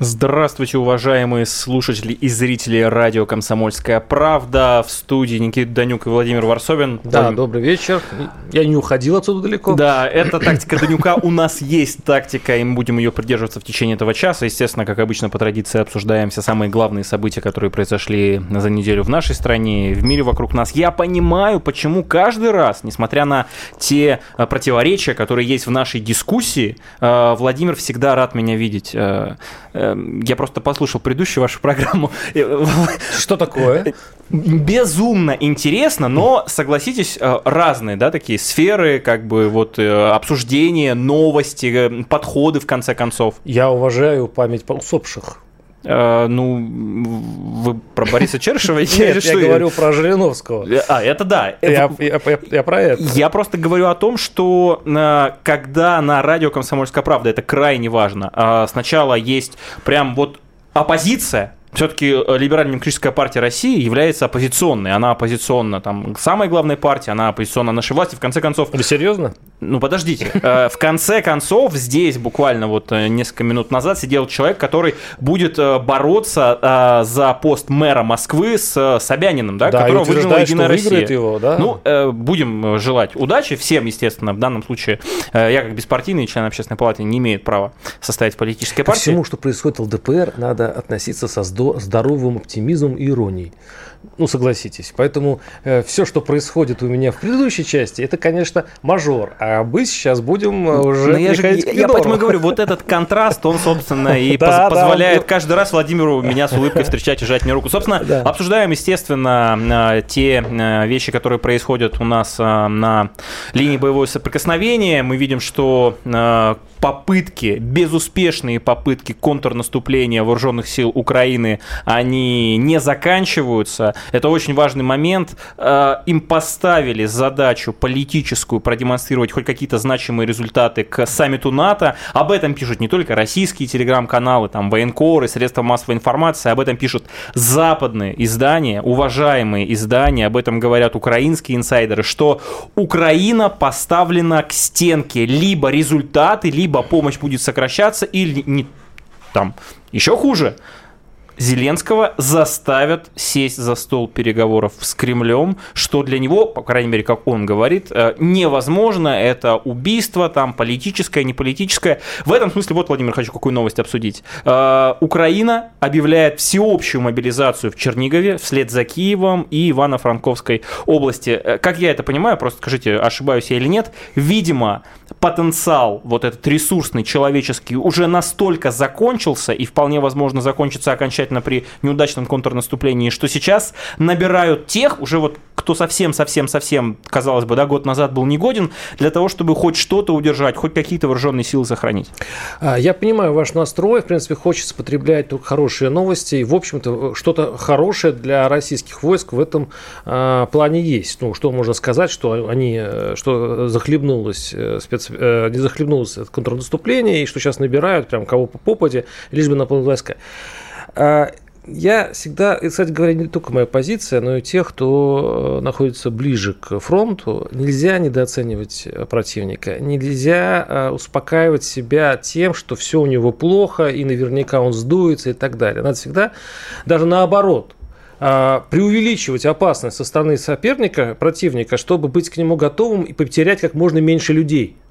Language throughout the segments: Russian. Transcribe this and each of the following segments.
Здравствуйте, уважаемые слушатели и зрители радио «Комсомольская правда». В студии Никита Данюк и Владимир Варсобин. Да, Владимир... добрый вечер. Я не уходил отсюда далеко. Да, это тактика Данюка. У нас есть тактика, и мы будем ее придерживаться в течение этого часа. Естественно, как обычно, по традиции обсуждаем все самые главные события, которые произошли за неделю в нашей стране, в мире вокруг нас. Я понимаю, почему каждый раз, несмотря на те э, противоречия, которые есть в нашей дискуссии, э, Владимир всегда рад меня видеть э, я просто послушал предыдущую вашу программу. Что такое? Безумно интересно, но, согласитесь, э, разные, да, такие сферы, как бы вот э, обсуждения, новости, э, подходы, в конце концов. Я уважаю память усопших. Uh, ну, вы про Бориса Чершева? Нет, я говорю про Жириновского. А, это да. Я, про это. Я просто говорю о том, что когда на радио «Комсомольская правда», это крайне важно, а, сначала есть прям вот оппозиция, все-таки э, либерально-демократическая партия России является оппозиционной. Она оппозиционна там самая главная партия, она оппозиционна нашей власти. В конце концов... Вы серьезно? Ну, подождите. Э, в конце концов, здесь буквально вот э, несколько минут назад сидел человек, который будет бороться за пост мэра Москвы с Собяниным, да, да которого выдвинула Единая Россия. Его, да? Ну, будем желать удачи всем, естественно. В данном случае я, как беспартийный член общественной палаты, не имею права состоять в политической партии. Всему, что происходит в ЛДПР, надо относиться со здоровым оптимизмом и иронией. Ну, согласитесь. Поэтому э, все, что происходит у меня в предыдущей части, это, конечно, мажор. А мы сейчас будем э, уже Но я, же, я, я поэтому говорю, вот этот контраст, он, собственно, и позволяет каждый раз Владимиру меня с улыбкой встречать и жать мне руку. Собственно, обсуждаем, естественно, э, те вещи, которые происходят у нас на линии боевого соприкосновения. Мы видим, что попытки, безуспешные попытки контрнаступления вооруженных сил Украины, они не заканчиваются. Это очень важный момент. Э, им поставили задачу политическую продемонстрировать хоть какие-то значимые результаты к саммиту НАТО. Об этом пишут не только российские телеграм-каналы, там военкоры, средства массовой информации, об этом пишут западные издания, уважаемые издания, об этом говорят украинские инсайдеры, что Украина поставлена к стенке. Либо результаты, либо помощь будет сокращаться, или не там еще хуже, Зеленского заставят сесть за стол переговоров с Кремлем, что для него, по крайней мере, как он говорит, э, невозможно. Это убийство, там, политическое, не политическое. В этом смысле, вот, Владимир, хочу какую новость обсудить. Э, Украина объявляет всеобщую мобилизацию в Чернигове вслед за Киевом и Ивано-Франковской области. Э, как я это понимаю, просто скажите, ошибаюсь я или нет, видимо, потенциал, вот этот ресурсный, человеческий, уже настолько закончился и вполне возможно закончится окончательно при неудачном контрнаступлении, что сейчас набирают тех, уже вот кто совсем-совсем-совсем, казалось бы, да, год назад был негоден, для того, чтобы хоть что-то удержать, хоть какие-то вооруженные силы сохранить. А, я понимаю ваш настрой, в принципе, хочется потреблять только хорошие новости, и, в общем-то, что-то хорошее для российских войск в этом а, плане есть. Ну, что можно сказать, что они, что захлебнулось, э, спец... Э, не захлебнулось контрнаступление, и что сейчас набирают прям кого по попаде, лишь бы на войска. А, я всегда, кстати говоря, не только моя позиция, но и тех, кто э, находится ближе к фронту, нельзя недооценивать противника, нельзя э, успокаивать себя тем, что все у него плохо и наверняка он сдуется и так далее. Надо всегда, даже наоборот, преувеличивать опасность со стороны соперника, противника, чтобы быть к нему готовым и потерять как можно меньше людей –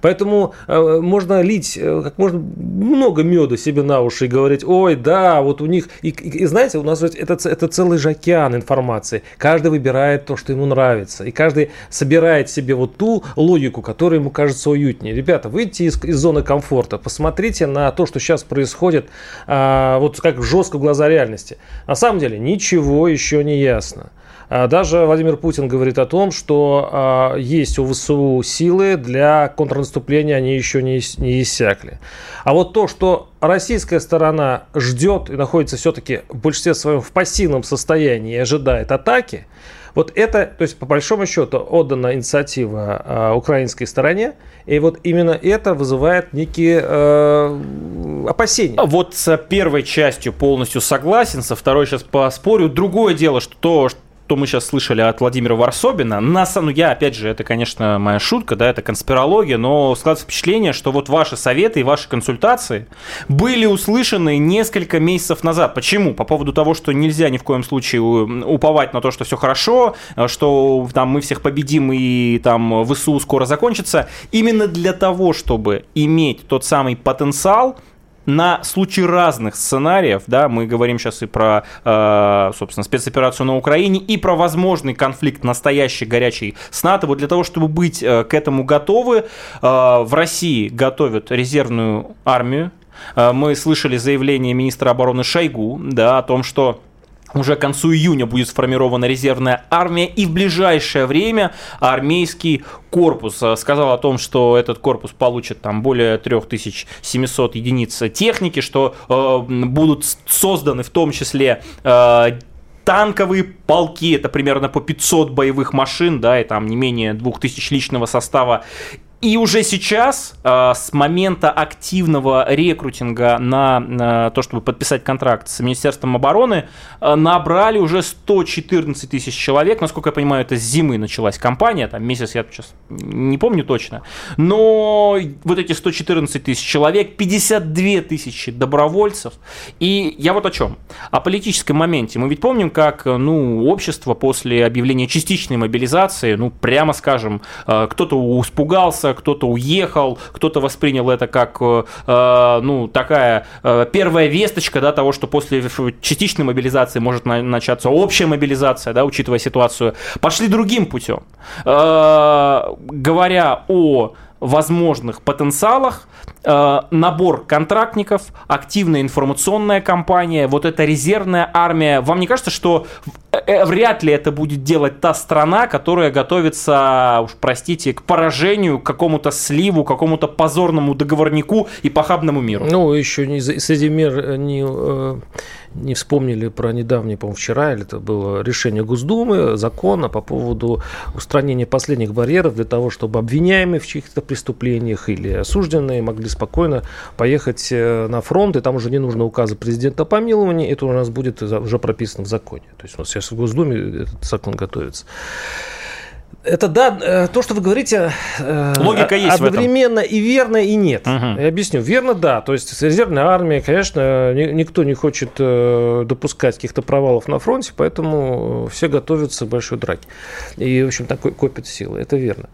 Поэтому э, можно лить э, как можно много меда себе на уши и говорить, ой, да, вот у них... И, и, и знаете, у нас это, это целый же океан информации. Каждый выбирает то, что ему нравится. И каждый собирает себе вот ту логику, которая ему кажется уютнее. Ребята, выйдите из, из зоны комфорта, посмотрите на то, что сейчас происходит, а, вот как жестко глаза реальности. На самом деле ничего еще не ясно. А даже Владимир Путин говорит о том, что а, есть у ВСУ силы для контрнаступления, они еще не, не иссякли. А вот то, что российская сторона ждет и находится все-таки в большинстве своем в пассивном состоянии и ожидает атаки, вот это, то есть по большому счету отдана инициатива э, украинской стороне, и вот именно это вызывает некие э, опасения. Вот с первой частью полностью согласен, со второй сейчас поспорю. Другое дело, что то, что мы сейчас слышали от Владимира Варсобина, нас, ну я, опять же, это, конечно, моя шутка, да, это конспирология, но складывается впечатление, что вот ваши советы и ваши консультации были услышаны несколько месяцев назад. Почему? По поводу того, что нельзя ни в коем случае уповать на то, что все хорошо, что там мы всех победим и там ВСУ скоро закончится. Именно для того, чтобы иметь тот самый потенциал, на случай разных сценариев, да, мы говорим сейчас и про, э, собственно, спецоперацию на Украине, и про возможный конфликт настоящий, горячий с НАТО. Вот для того, чтобы быть э, к этому готовы, э, в России готовят резервную армию. Мы слышали заявление министра обороны Шойгу, да, о том, что уже к концу июня будет сформирована резервная армия, и в ближайшее время армейский корпус э, сказал о том, что этот корпус получит там более 3700 единиц техники, что э, будут созданы в том числе э, танковые полки, это примерно по 500 боевых машин, да, и там не менее 2000 личного состава и уже сейчас, э, с момента активного рекрутинга на, то, чтобы подписать контракт с Министерством обороны, э, набрали уже 114 тысяч человек. Насколько я понимаю, это с зимы началась кампания, там месяц я сейчас не помню точно. Но вот эти 114 тысяч человек, 52 тысячи добровольцев. И я вот о чем. О политическом моменте. Мы ведь помним, как ну, общество после объявления частичной мобилизации, ну, прямо скажем, э, кто-то испугался, кто-то уехал, кто-то воспринял это как, э, э, ну, такая э, первая весточка, да, того, что после частичной мобилизации может начаться общая мобилизация, да, учитывая ситуацию. Пошли другим путем. Говоря о возможных потенциалах, э, набор контрактников, активная информационная кампания, вот эта резервная армия. Вам не кажется, что э, э, вряд ли это будет делать та страна, которая готовится, уж простите, к поражению, к какому-то сливу, к какому-то позорному договорнику и похабному миру? Ну, еще не, среди мир не не вспомнили про недавнее, по-моему, вчера, или это было решение Госдумы, закона по поводу устранения последних барьеров для того, чтобы обвиняемые в чьих-то преступлениях или осужденные могли спокойно поехать э, на фронт, и там уже не нужно указа президента о помиловании, это у нас будет уже прописано в законе. То есть у нас сейчас в Госдуме этот закон готовится. Это да, э, то, что вы говорите, э, логика есть одновременно и верно, и нет. Угу. Я объясню. Верно, да. То есть резервная армия, конечно, никто не хочет э, допускать каких-то провалов на фронте, поэтому все готовятся к большой драке. И, в общем, такой копят силы. Это верно.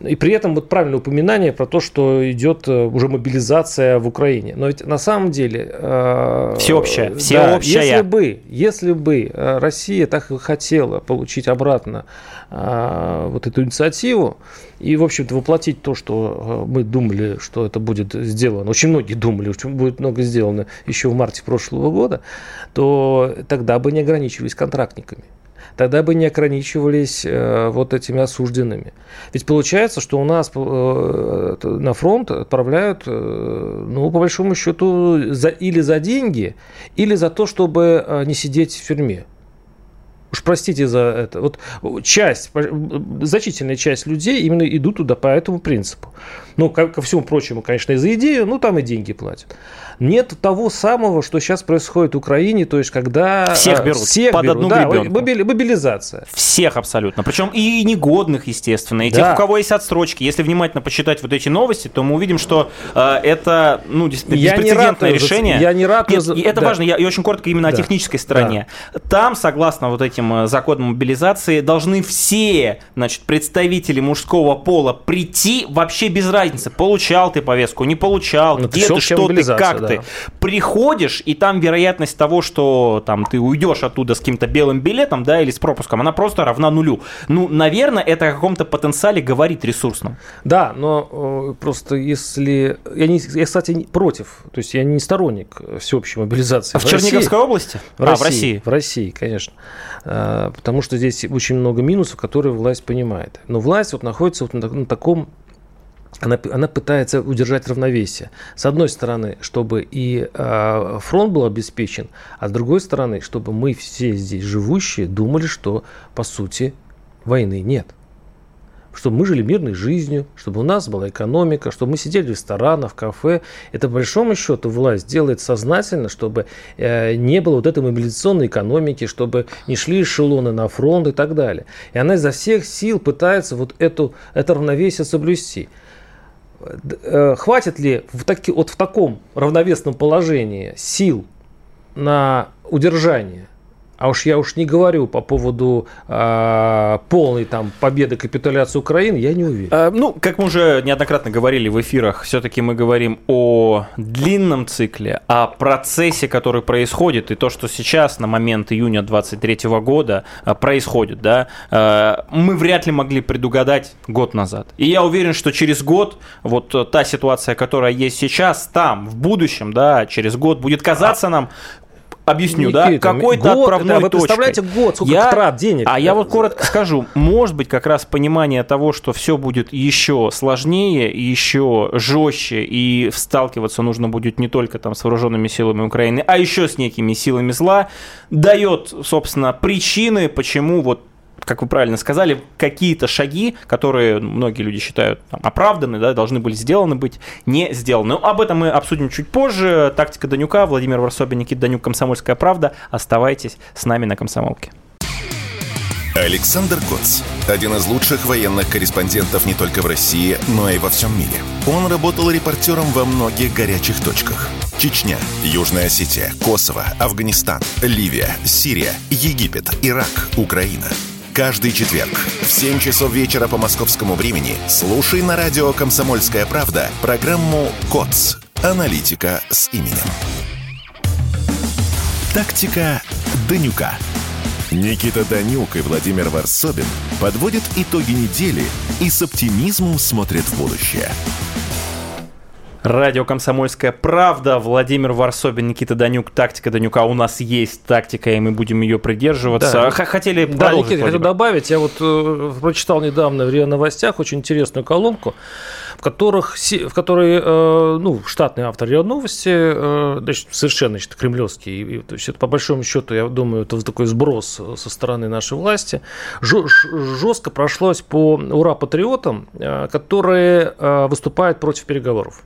И при этом вот правильное упоминание про то, что идет уже мобилизация в Украине. Но ведь на самом деле... Всеобщая. Да, всеобщая. Если бы, если бы Россия так и хотела получить обратно а, вот эту инициативу и, в общем-то, воплотить то, что мы думали, что это будет сделано, очень многие думали, что будет много сделано еще в марте прошлого года, то тогда бы не ограничивались контрактниками тогда бы не ограничивались э, вот этими осужденными. Ведь получается, что у нас э, на фронт отправляют, э, ну, по большому счету, за, или за деньги, или за то, чтобы не сидеть в тюрьме. Уж простите за это. Вот часть, значительная часть людей именно идут туда по этому принципу. Ну, ко, ко всему прочему, конечно, и за идею, ну, там и деньги платят. Нет того самого, что сейчас происходит в Украине, то есть, когда... Всех берут всех под берут, одну да, гребенку. мобилизация. Всех абсолютно. Причем и негодных, естественно, и да. тех, у кого есть отсрочки. Если внимательно посчитать вот эти новости, то мы увидим, что э, это, ну, действительно, я беспрецедентное решение. Я не рад. Нет, и это да. важно, я, и очень коротко именно да. о технической стороне. Да. Там, согласно вот этим э, законам мобилизации, должны все, значит, представители мужского пола прийти вообще без разницы, получал ты повестку, не получал, ну, где ты, что ты, как да. ты. Приходишь, и там вероятность того, что там ты уйдешь оттуда с каким-то белым билетом, да, или с пропуском, она просто равна нулю. Ну, наверное, это о каком-то потенциале говорит ресурсном. Да, но э, просто если... Я, не, я, кстати, против, то есть я не сторонник всеобщей мобилизации. А в, в Черниговской области? В а, России, в России. В России, конечно. Потому что здесь очень много минусов, которые власть понимает. Но власть вот находится вот на, на таком она, она пытается удержать равновесие. С одной стороны, чтобы и э, фронт был обеспечен, а с другой стороны, чтобы мы все здесь живущие думали, что по сути войны нет чтобы мы жили мирной жизнью, чтобы у нас была экономика, чтобы мы сидели в ресторанах, в кафе. Это, по большому счету, власть делает сознательно, чтобы э, не было вот этой мобилизационной экономики, чтобы не шли эшелоны на фронт и так далее. И она изо всех сил пытается вот эту, это равновесие соблюсти. Э, хватит ли в, таки, вот в таком равновесном положении сил на удержание а уж я уж не говорю по поводу э, полной там победы капитуляции Украины, я не уверен. А, ну, как мы уже неоднократно говорили в эфирах, все-таки мы говорим о длинном цикле, о процессе, который происходит, и то, что сейчас на момент июня 23 года а, происходит, да, а, мы вряд ли могли предугадать год назад. И я уверен, что через год вот та ситуация, которая есть сейчас, там, в будущем, да, через год будет казаться нам объясню, Никита, да, какой-то отправной да, вы представляете точкой. год, сколько я, трат денег. А я вот коротко скажу, может быть, как раз понимание того, что все будет еще сложнее, еще жестче, и сталкиваться нужно будет не только там с вооруженными силами Украины, а еще с некими силами зла, дает, собственно, причины, почему вот как вы правильно сказали, какие-то шаги, которые многие люди считают там, оправданы, да, должны были сделаны быть, не сделаны. Но об этом мы обсудим чуть позже. Тактика Данюка, Владимир Варсобин, Никита Данюк, Комсомольская правда. Оставайтесь с нами на Комсомолке. Александр Коц. Один из лучших военных корреспондентов не только в России, но и во всем мире. Он работал репортером во многих горячих точках. Чечня, Южная Осетия, Косово, Афганистан, Ливия, Сирия, Египет, Ирак, Украина – Каждый четверг в 7 часов вечера по московскому времени слушай на радио «Комсомольская правда» программу «КОЦ. Аналитика с именем». Тактика Данюка. Никита Данюк и Владимир Варсобин подводят итоги недели и с оптимизмом смотрят в будущее. Радио «Комсомольская правда». Владимир Варсобин, Никита Данюк. Тактика Данюка. У нас есть тактика, и мы будем ее придерживаться. Да. Хотели да, Никита, хочу добавить. Я вот э, прочитал недавно в РИА Новостях очень интересную колонку, в, которых, в которой э, ну, штатный автор РИА Новости, э, значит, совершенно значит, кремлевский. И, то есть это, по большому счету, я думаю, это такой сброс со стороны нашей власти. Жестко прошлось по ура-патриотам, э, которые э, выступают против переговоров.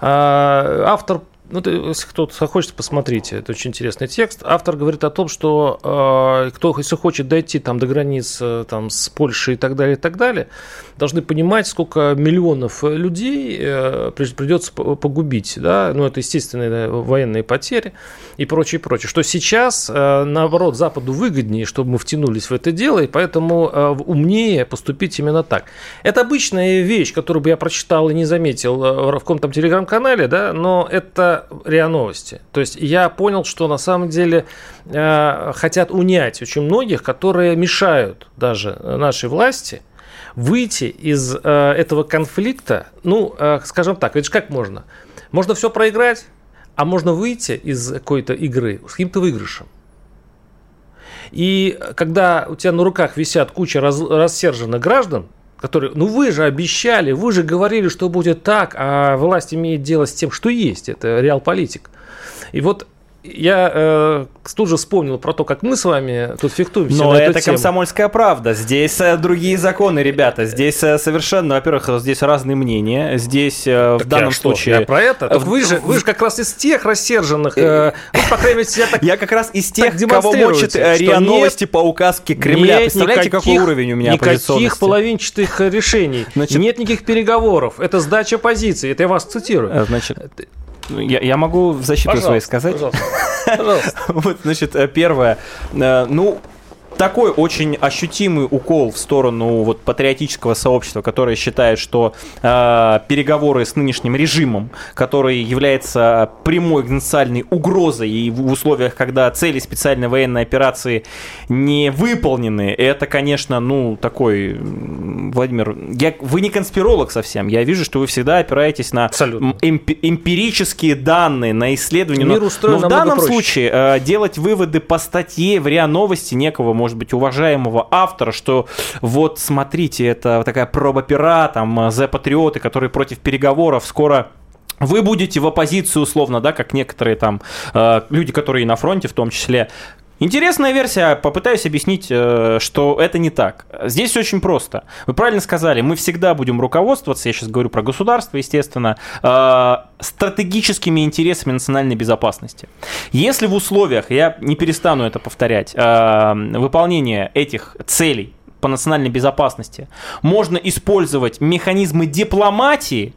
А, автор ну, если кто-то хочет, посмотрите, это очень интересный текст. Автор говорит о том, что э, кто, если хочет дойти там, до границ там, с Польшей и так далее, и так далее, должны понимать, сколько миллионов людей э, придется погубить. Да? Ну, это естественные военные потери и прочее, прочее. Что сейчас, э, наоборот, Западу выгоднее, чтобы мы втянулись в это дело, и поэтому э, умнее поступить именно так. Это обычная вещь, которую бы я прочитал и не заметил э, в каком-то телеграм-канале, да, но это РИА Новости. То есть я понял, что на самом деле э, хотят унять очень многих, которые мешают даже нашей власти выйти из э, этого конфликта. Ну, э, скажем так, ведь как можно? Можно все проиграть, а можно выйти из какой-то игры с каким-то выигрышем. И когда у тебя на руках висят куча раз, рассерженных граждан, которые, ну вы же обещали, вы же говорили, что будет так, а власть имеет дело с тем, что есть, это реал-политик. И вот я э, тут же вспомнил про то, как мы с вами тут фехтуемся. Но это тему. комсомольская правда. Здесь э, другие законы, ребята. Здесь э, совершенно, во-первых, здесь разные мнения. Здесь э, в данном я случае. Что? Я про это. Так вы же, вы же как раз из тех рассерженных. Э, ну, по крайней мере, так. Я как раз из тех, кого мочит РИА Новости по указке Кремля. Представляете, какой уровень у меня Никаких половинчатых решений. Значит, Нет никаких переговоров. Это сдача позиции. Это я вас цитирую. Значит, я, я могу в защиту своей сказать. Пожалуйста. Пожалуйста. вот, значит, э, первое. Э, ну, такой очень ощутимый укол в сторону вот патриотического сообщества, которое считает, что э, переговоры с нынешним режимом, который является прямой экзистенциальной угрозой и в условиях, когда цели специальной военной операции не выполнены, это, конечно, ну, такой, Владимир, я, вы не конспиролог совсем, я вижу, что вы всегда опираетесь на эмпи- эмпирические данные, на исследования, Мир но, но в данном проще. случае э, делать выводы по статье в РИА Новости некого, может быть, уважаемого автора, что вот смотрите, это такая проба пера, там, за патриоты, которые против переговоров скоро вы будете в оппозиции условно, да, как некоторые там э, люди, которые на фронте в том числе. Интересная версия, попытаюсь объяснить, э, что это не так. Здесь очень просто. Вы правильно сказали, мы всегда будем руководствоваться, я сейчас говорю про государство, естественно, э, стратегическими интересами национальной безопасности. Если в условиях, я не перестану это повторять, э, выполнения этих целей по национальной безопасности можно использовать механизмы дипломатии,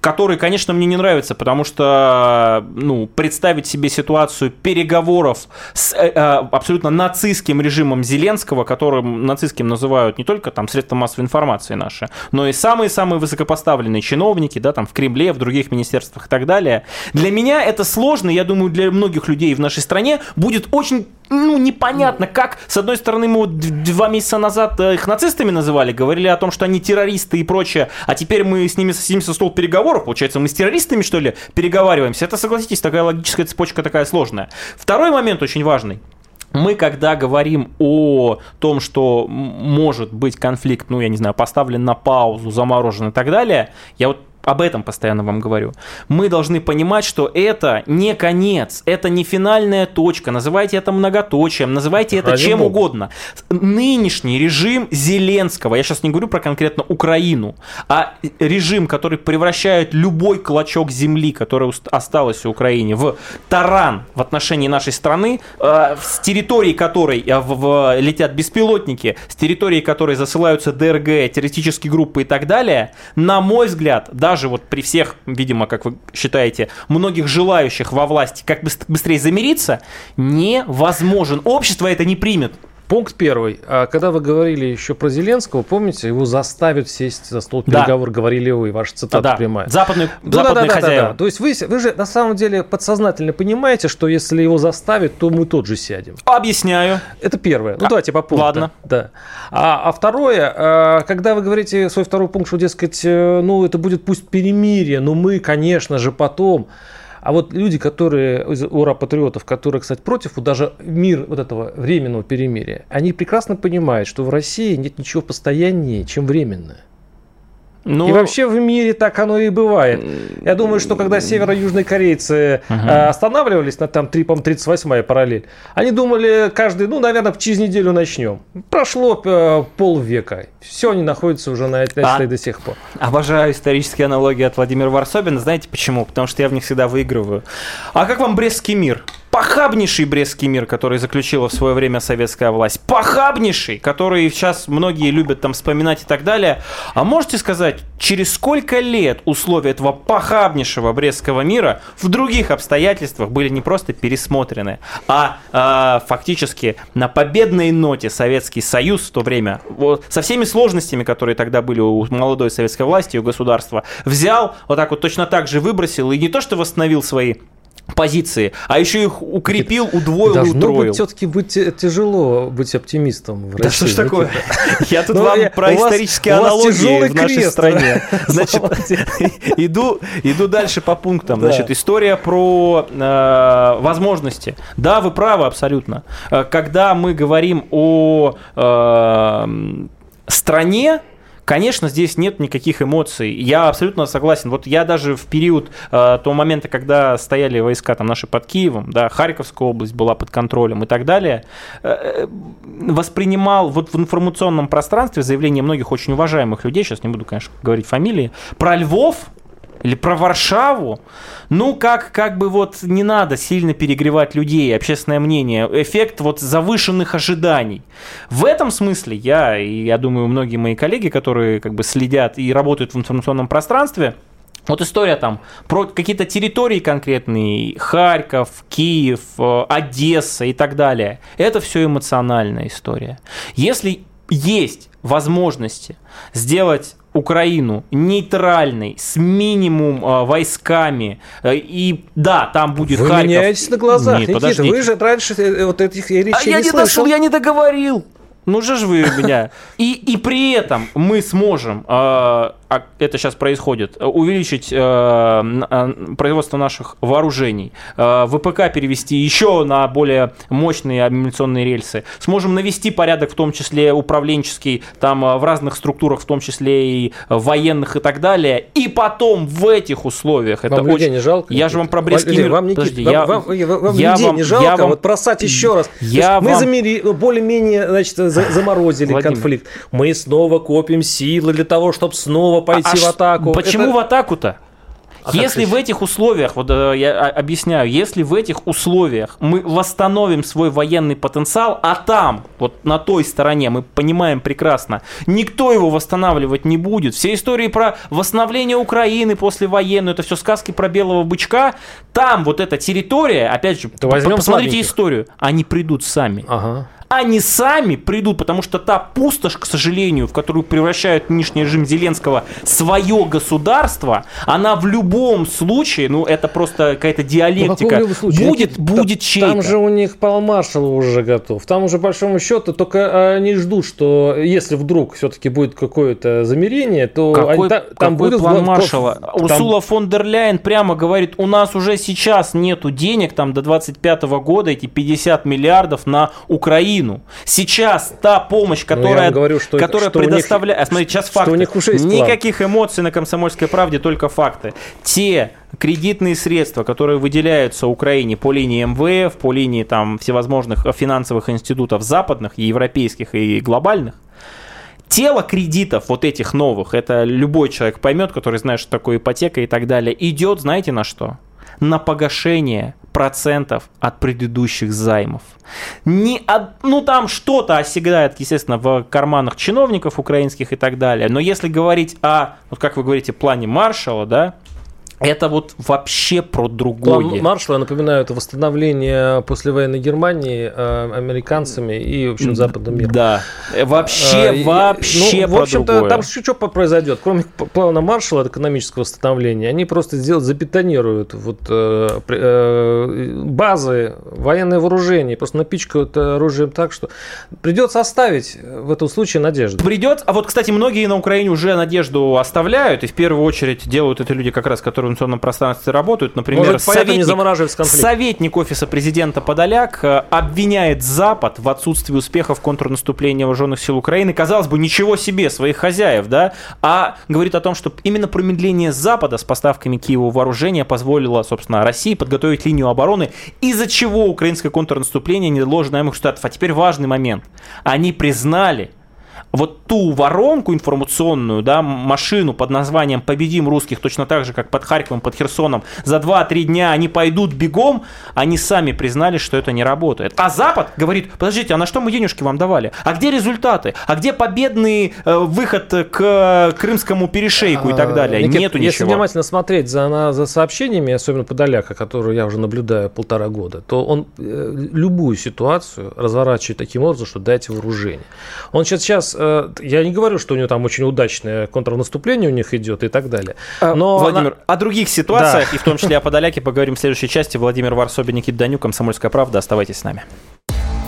который, конечно, мне не нравится, потому что, ну, представить себе ситуацию переговоров с э, э, абсолютно нацистским режимом Зеленского, которым нацистским называют не только там средства массовой информации наши, но и самые-самые высокопоставленные чиновники, да, там в Кремле, в других министерствах и так далее. Для меня это сложно, я думаю, для многих людей в нашей стране будет очень ну, непонятно, как, с одной стороны, мы вот два месяца назад э, их нацистами называли, говорили о том, что они террористы и прочее, а теперь мы с ними садимся за стол переговоров, получается, мы с террористами, что ли, переговариваемся. Это, согласитесь, такая логическая цепочка такая сложная. Второй момент очень важный. Мы, когда говорим о том, что может быть конфликт, ну, я не знаю, поставлен на паузу, заморожен и так далее, я вот об этом постоянно вам говорю. Мы должны понимать, что это не конец, это не финальная точка. Называйте это многоточием, называйте это Ради чем Бога. угодно. Нынешний режим Зеленского, я сейчас не говорю про конкретно Украину, а режим, который превращает любой клочок земли, который осталось у Украине, в таран в отношении нашей страны, э, с территории которой э, в, в, летят беспилотники, с территории которой засылаются ДРГ, террористические группы и так далее, на мой взгляд, да, даже вот при всех, видимо, как вы считаете, многих желающих во власти как быстрее замириться, невозможен. Общество это не примет. Пункт первый. А когда вы говорили еще про Зеленского, помните, его заставят сесть за стол переговор, да. говорили вы, ваша цитата да. прямая. Западный, да, западные да, да, хозяева. Да, да. То есть вы, вы же на самом деле подсознательно понимаете, что если его заставят, то мы тот же сядем. Объясняю. Это первое. Ну, а, давайте по пункту. Ладно. Да. А, а второе, а, когда вы говорите свой второй пункт, что, дескать, э, ну, это будет пусть перемирие, но мы, конечно же, потом... А вот люди, которые, ура патриотов, которые, кстати, против вот даже мир вот этого временного перемирия, они прекрасно понимают, что в России нет ничего постояннее, чем временное. Ну, и вообще в мире так оно и бывает. Я думаю, что когда северо-южные корейцы uh останавливались на там 3, 38-я параллель, они думали каждый, ну, наверное, через неделю начнем. Прошло э, полвека. Все они находятся уже на этой а, до сих пор. Обожаю исторические аналогии от Владимира Варсобина. Знаете почему? Потому что я в них всегда выигрываю. А как вам Брестский мир? Похабнейший Брестский мир, который заключила в свое время советская власть, похабнейший, который сейчас многие любят там вспоминать и так далее. А можете сказать, через сколько лет условия этого похабнейшего Брестского мира в других обстоятельствах были не просто пересмотрены, а э, фактически на победной ноте Советский Союз в то время, вот, со всеми сложностями, которые тогда были у молодой советской власти, у государства, взял, вот так вот точно так же выбросил и не то что восстановил свои позиции, а еще их укрепил, удвоил, Должно утроил. быть все-таки быть э, тяжело быть оптимистом в России. Да что ж такое? Я тут ну, вам про исторические аналогии в нашей стране. Значит, иду, иду дальше по пунктам. Значит, история про э, возможности. Да, вы правы абсолютно. Э, когда мы говорим о стране, Конечно, здесь нет никаких эмоций. Я абсолютно согласен. Вот я даже в период э, того момента, когда стояли войска там наши под Киевом, да, Харьковская область была под контролем и так далее, э, воспринимал вот в информационном пространстве заявления многих очень уважаемых людей, сейчас не буду, конечно, говорить фамилии, про Львов или про Варшаву, ну, как, как бы вот не надо сильно перегревать людей, общественное мнение, эффект вот завышенных ожиданий. В этом смысле я, и я думаю, многие мои коллеги, которые как бы следят и работают в информационном пространстве, Вот история там про какие-то территории конкретные, Харьков, Киев, э, Одесса и так далее. Это все эмоциональная история. Если есть возможности сделать Украину нейтральной, с минимум э, войсками, э, и да, там будет вы Харьков. Вы меняетесь на глазах, Нет, Никита, подождите. вы же раньше э, вот этих речей а не я не слышал. я не договорил. Ну же ж вы меня. И, и при этом мы сможем э, а это сейчас происходит, увеличить э, э, производство наших вооружений, э, ВПК перевести еще на более мощные амуниционные рельсы, сможем навести порядок, в том числе управленческий, там э, в разных структурах, в том числе и военных и так далее, и потом в этих условиях вам это очень... не жалко? Я же вам про Брестский мир... Вам, Никита, Подожди, вам, я... вам, вам, вам я людей вам, не жалко? Я вам... Вот бросать еще раз. Я мы вам... замери... более-менее значит, заморозили Владимир. конфликт. Мы снова копим силы для того, чтобы снова пойти а, в атаку. Почему это... в атаку-то? А если в этих условиях, вот э, я объясняю, если в этих условиях мы восстановим свой военный потенциал, а там, вот на той стороне, мы понимаем прекрасно, никто его восстанавливать не будет. Все истории про восстановление Украины после военной, это все сказки про белого бычка. Там вот эта территория, опять же, посмотрите слабеньких. историю, они придут сами. Ага они сами придут, потому что та пустошь, к сожалению, в которую превращают нынешний режим Зеленского свое государство, она в любом случае, ну это просто какая-то диалектика, ну, случае, будет, Никит, будет чей-то. Там же у них Пал Маршал уже готов. Там уже, большому счету, только они ждут, что если вдруг все-таки будет какое-то замерение, то какой, они, там, какой будет план Маршала? Там... Урсула фон дер Ляйен прямо говорит, у нас уже сейчас нету денег там до 25 года, эти 50 миллиардов на Украину Украину. Сейчас та помощь, ну, которая, говорю, что, которая предоставляет... Них, смотрите, сейчас факты. у них уже Никаких план. эмоций на «Комсомольской правде», только факты. Те кредитные средства, которые выделяются Украине по линии МВФ, по линии там всевозможных финансовых институтов западных, европейских и глобальных, тело кредитов вот этих новых, это любой человек поймет, который знает, что такое ипотека и так далее, идет, знаете на что? На погашение процентов от предыдущих займов. Не от, ну там что-то оседает, естественно, в карманах чиновников украинских и так далее. Но если говорить о, вот как вы говорите, плане Маршала, да, это вот вообще про другое. План Маршалла, напоминаю, это восстановление послевоенной Германии э, американцами и, в общем, западным миром. Да, вообще, а, вообще ну, В общем-то, там что, что произойдет? Кроме плана Маршалла, экономического восстановления, они просто сделают, запетонируют вот, э, э, базы, военное вооружение, просто напичкают оружием так, что придется оставить в этом случае надежду. Придется, а вот, кстати, многие на Украине уже надежду оставляют, и в первую очередь делают это люди как раз, которые информационном пространстве работают. Например, Может, советник, советник Офиса президента Подоляк э, обвиняет Запад в отсутствии успехов контрнаступления вооруженных сил Украины. Казалось бы, ничего себе, своих хозяев, да? А говорит о том, что именно промедление Запада с поставками Киеву вооружения позволило, собственно, России подготовить линию обороны, из-за чего украинское контрнаступление не дало ожидаемых результатов. А теперь важный момент. Они признали, вот ту воронку информационную, да, машину под названием «Победим русских», точно так же, как под Харьковом, под Херсоном, за 2-3 дня они пойдут бегом, они сами признали, что это не работает. А Запад говорит, подождите, а на что мы денежки вам давали? А где результаты? А где победный э, выход к крымскому перешейку и так далее? Никит, Нету если ничего. Если внимательно смотреть за, за сообщениями, особенно Подоляка, которую я уже наблюдаю полтора года, то он э, любую ситуацию разворачивает таким образом, что дайте вооружение. Он сейчас, сейчас Э, я не говорю, что у него там очень удачное контрнаступление у них идет и так далее. А, Но Владимир, она... о других ситуациях, да. и в том числе о Подоляке, поговорим в следующей части. Владимир Варсобин, Никита Данюк, Комсомольская правда. Оставайтесь с нами.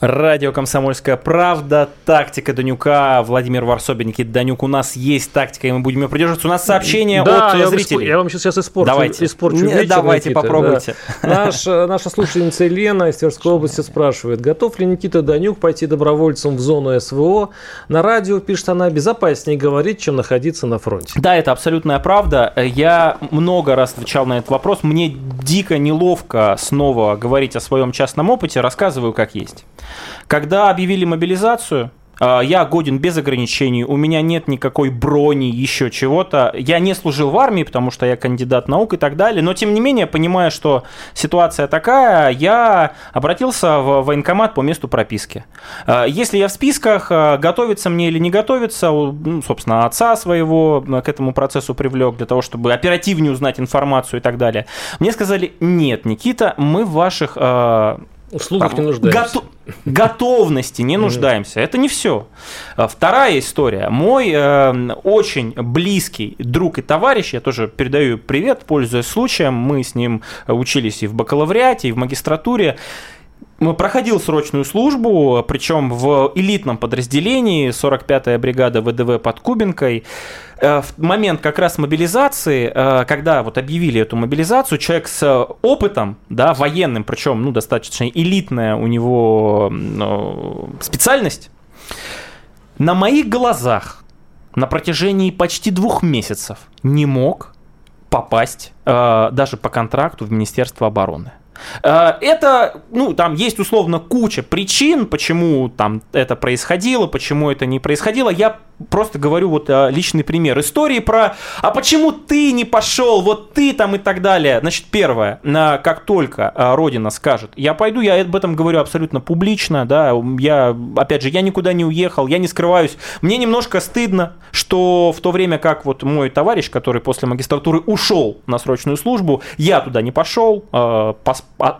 Радио «Комсомольская правда», тактика Данюка, Владимир Варсобин, Никита Данюк. У нас есть тактика, и мы будем ее придерживаться. У нас сообщение да, от я зрителей. Вам, я вам сейчас испорчу, давайте. испорчу Не, вечер, Давайте, Никита, попробуйте. Да. Наш, наша слушательница Елена из Тверской области спрашивает, готов ли Никита Данюк пойти добровольцем в зону СВО? На радио, пишет она, безопаснее говорить, чем находиться на фронте. Да, это абсолютная правда. Я много раз отвечал на этот вопрос. Мне дико неловко снова говорить о своем частном опыте. Рассказываю, как есть. Когда объявили мобилизацию, а, я годен без ограничений, у меня нет никакой брони, еще чего-то. Я не служил в армии, потому что я кандидат наук и так далее, но тем не менее, понимая, что ситуация такая, я обратился в военкомат по месту прописки. А, если я в списках, а, готовиться мне или не готовиться, ну, собственно, отца своего к этому процессу привлек для того, чтобы оперативнее узнать информацию и так далее. Мне сказали, нет, Никита, мы в ваших услугах не нуждаемся. Гото- готовности не нуждаемся. Это не все. А, вторая история. Мой э, очень близкий друг и товарищ, я тоже передаю привет, пользуясь случаем, мы с ним учились и в бакалавриате, и в магистратуре проходил срочную службу, причем в элитном подразделении 45-я бригада ВДВ под Кубинкой. Э, в момент как раз мобилизации, э, когда вот объявили эту мобилизацию, человек с опытом, да, военным, причем, ну, достаточно элитная у него специальность, на моих глазах на протяжении почти двух месяцев не мог попасть э, даже по контракту в Министерство обороны. Э, это, ну, там есть условно куча причин, почему там это происходило, почему это не происходило. Я просто говорю вот э, личный пример истории про «А почему ты не пошел? Вот ты там» и так далее. Значит, первое, как только э, Родина скажет «Я пойду», я об этом говорю абсолютно публично, да, я, опять же, я никуда не уехал, я не скрываюсь. Мне немножко стыдно, что в то время как вот мой товарищ, который после магистратуры ушел на срочную службу, я туда не пошел, э,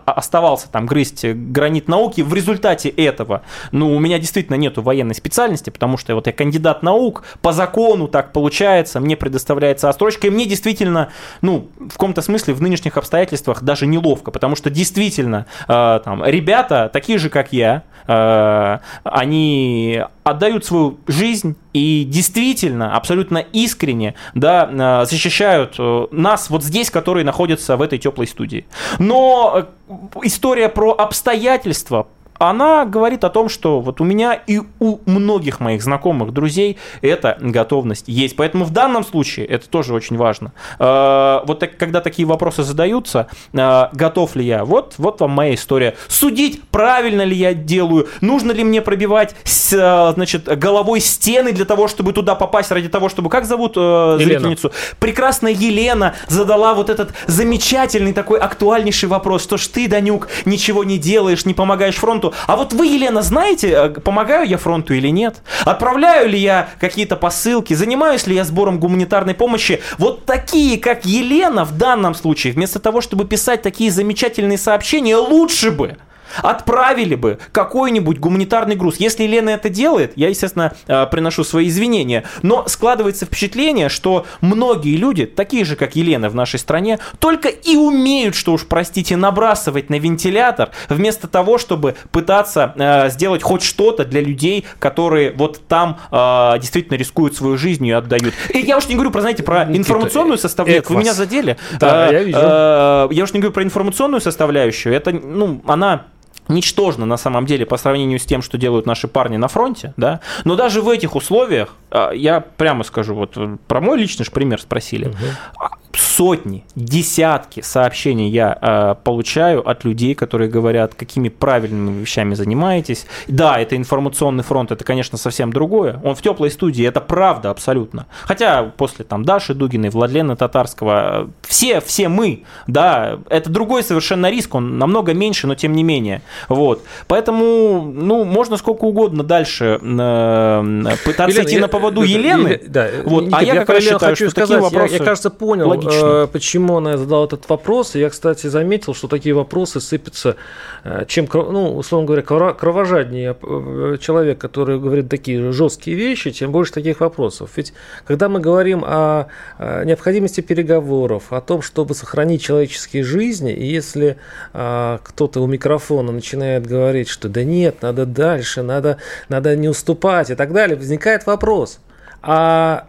оставался там грызть гранит науки. В результате этого, ну, у меня действительно нету военной специальности, потому что вот я кандидат наук, по закону так получается, мне предоставляется отстрочка, и мне действительно, ну, в каком-то смысле в нынешних обстоятельствах даже неловко, потому что действительно э, там ребята, такие же, как я, э, они отдают свою жизнь и действительно, абсолютно искренне, да, э, защищают э, нас вот здесь, которые находятся в этой теплой студии. Но э, история про обстоятельства, она говорит о том, что вот у меня и у многих моих знакомых, друзей эта готовность есть. Поэтому в данном случае это тоже очень важно. Э, вот так, когда такие вопросы задаются, э, готов ли я? Вот, вот вам моя история. Судить, правильно ли я делаю, нужно ли мне пробивать с, э, значит, головой стены для того, чтобы туда попасть, ради того, чтобы... Как зовут э, зрительницу? Прекрасная Елена задала вот этот замечательный такой актуальнейший вопрос, что ж ты, Данюк, ничего не делаешь, не помогаешь фронту, фронту. А вот вы, Елена, знаете, э, помогаю я фронту или нет? Отправляю ли я какие-то посылки? Занимаюсь ли я сбором гуманитарной помощи? Вот такие, как Елена в данном случае, вместо того, чтобы писать такие замечательные сообщения, лучше бы Отправили бы какой-нибудь гуманитарный груз. Если Лена это делает, я, естественно, э, приношу свои извинения. Но складывается впечатление, что многие люди, такие же, как Елена в нашей стране, только и умеют, что уж, простите, набрасывать на вентилятор, вместо того, чтобы пытаться э, сделать хоть что-то для людей, которые вот там э, действительно рискуют свою жизнь и отдают. И я уж не говорю про, знаете, про информационную составляющую. Вы меня задели. Да, я вижу. Я уж не говорю про информационную составляющую. Это, ну, она ничтожно на самом деле по сравнению с тем, что делают наши парни на фронте, да. Но даже в этих условиях, а, я прямо скажу, вот э, про мой личный пример спросили. Угу сотни, десятки сообщений я э, получаю от людей, которые говорят, какими правильными вещами занимаетесь. Да, это информационный фронт, это, конечно, совсем другое. Он в теплой студии, это правда абсолютно. Хотя после там Даши Дугиной, Владлена Татарского, все, все мы, да, это другой совершенно риск, он намного меньше, но тем не менее. Вот. Поэтому, ну, можно сколько угодно дальше э, пытаться Елена, идти я, на поводу я, Елены. Да, вот. Никит, а я, я как раз считаю, хочу что сказать, такие вопросы... Я, я кажется, понял, логично. что, почему она задала этот вопрос. Я, кстати, заметил, что такие вопросы сыпятся, э, чем, ну, условно говоря, кровожаднее э, человек, который говорит такие жесткие вещи, тем больше таких вопросов. Ведь когда мы говорим о необходимости переговоров, о том, чтобы сохранить человеческие жизни, и если кто-то у микрофона начинает говорить, что да нет, надо дальше, надо, надо не уступать и так далее, возникает вопрос, а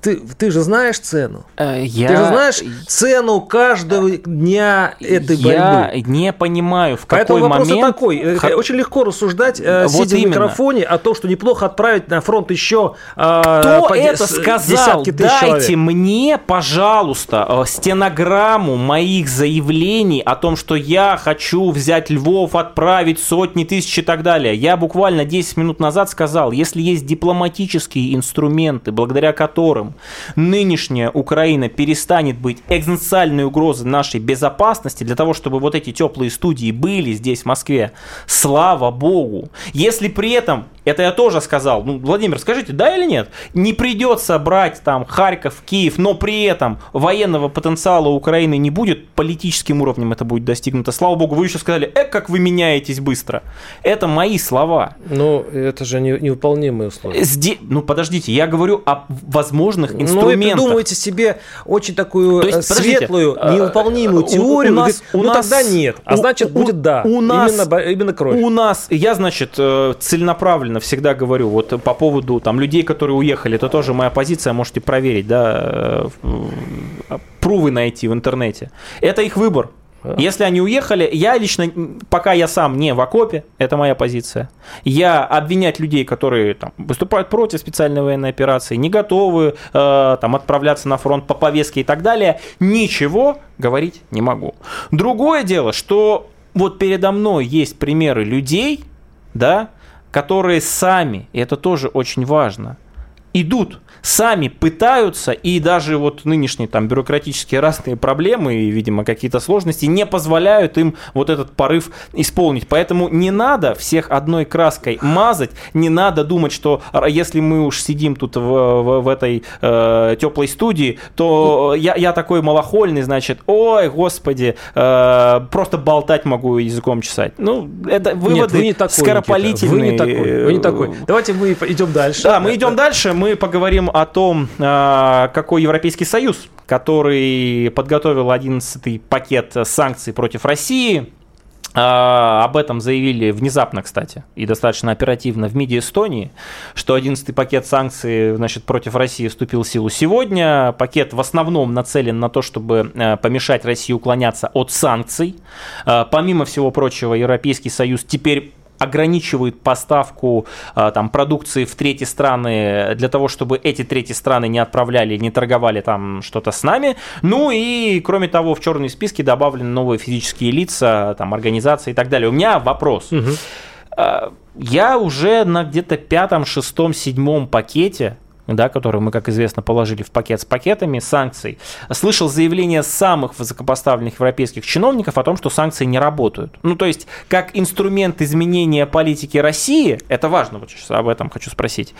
ты, ты же знаешь цену? Э, я... Ты же знаешь цену каждого дня этой борьбы? Я не понимаю, в какой Поэтому вопрос момент... такой. Э. Очень легко рассуждать, э, вот сидя именно. в микрофоне, о том, что неплохо отправить на фронт еще Кто по... это сказал? Дайте человек. мне, пожалуйста, стенограмму моих заявлений о том, что я хочу взять Львов, отправить сотни тысяч и так далее. Я буквально 10 минут назад сказал, если есть дипломатические инструменты, благодаря благодаря которым нынешняя Украина перестанет быть экзистенциальной угрозой нашей безопасности, для того, чтобы вот эти теплые студии были здесь, в Москве, слава богу. Если при этом, это я тоже сказал, ну, Владимир, скажите, да или нет, не придется брать там Харьков, Киев, но при этом военного потенциала Украины не будет, политическим уровнем это будет достигнуто. Слава богу, вы еще сказали, э, как вы меняетесь быстро. Это мои слова. Но это же не, невыполнимые условия. Сде... Ну, подождите, я говорю о возможных инструментах. Ну, вы придумываете себе очень такую есть, э, светлую, а, невыполнимую теорию. У, у нас, у ну, нас, тогда нет, а значит, у, будет да. У нас, именно, именно кровь. У нас, я, значит, э, целенаправленно всегда говорю, вот по поводу там людей, которые уехали, это тоже моя позиция, можете проверить, да, э, прувы найти в интернете. Это их выбор. Если они уехали, я лично, пока я сам не в окопе, это моя позиция, я обвинять людей, которые там, выступают против специальной военной операции, не готовы э, там, отправляться на фронт по повестке и так далее, ничего говорить не могу. Другое дело, что вот передо мной есть примеры людей, да, которые сами, и это тоже очень важно, идут сами пытаются, и даже вот нынешние там бюрократические разные проблемы и, видимо, какие-то сложности не позволяют им вот этот порыв исполнить. Поэтому не надо всех одной краской мазать, не надо думать, что если мы уж сидим тут в, в, в этой э, теплой студии, то я, я такой малохольный, значит, ой, господи, э, просто болтать могу языком чесать. Ну, это выводы Нет, вы не такой, скоропалительные. Вы не такой, вы не такой. Давайте мы идем дальше. Да, мы идем дальше, мы поговорим о том, а, какой Европейский Союз, который подготовил 11-й пакет санкций против России, а, об этом заявили внезапно, кстати, и достаточно оперативно в МИДе Эстонии, что 11-й пакет санкций значит, против России вступил в силу сегодня. Пакет в основном нацелен на то, чтобы э, помешать России уклоняться от санкций. А, помимо всего прочего, Европейский Союз теперь ограничивают поставку а, там, продукции в третьи страны для того, чтобы эти третьи страны не отправляли, не торговали там что-то с нами. Ну и, кроме того, в черные списки добавлены новые физические лица, там, организации и так далее. У меня вопрос. Угу. Я уже на где-то пятом, шестом, седьмом пакете да, который мы, как известно, положили в пакет с пакетами санкций, слышал заявление самых высокопоставленных европейских чиновников о том, что санкции не работают. Ну, то есть, как инструмент изменения политики России, это важно, вот сейчас об этом хочу спросить,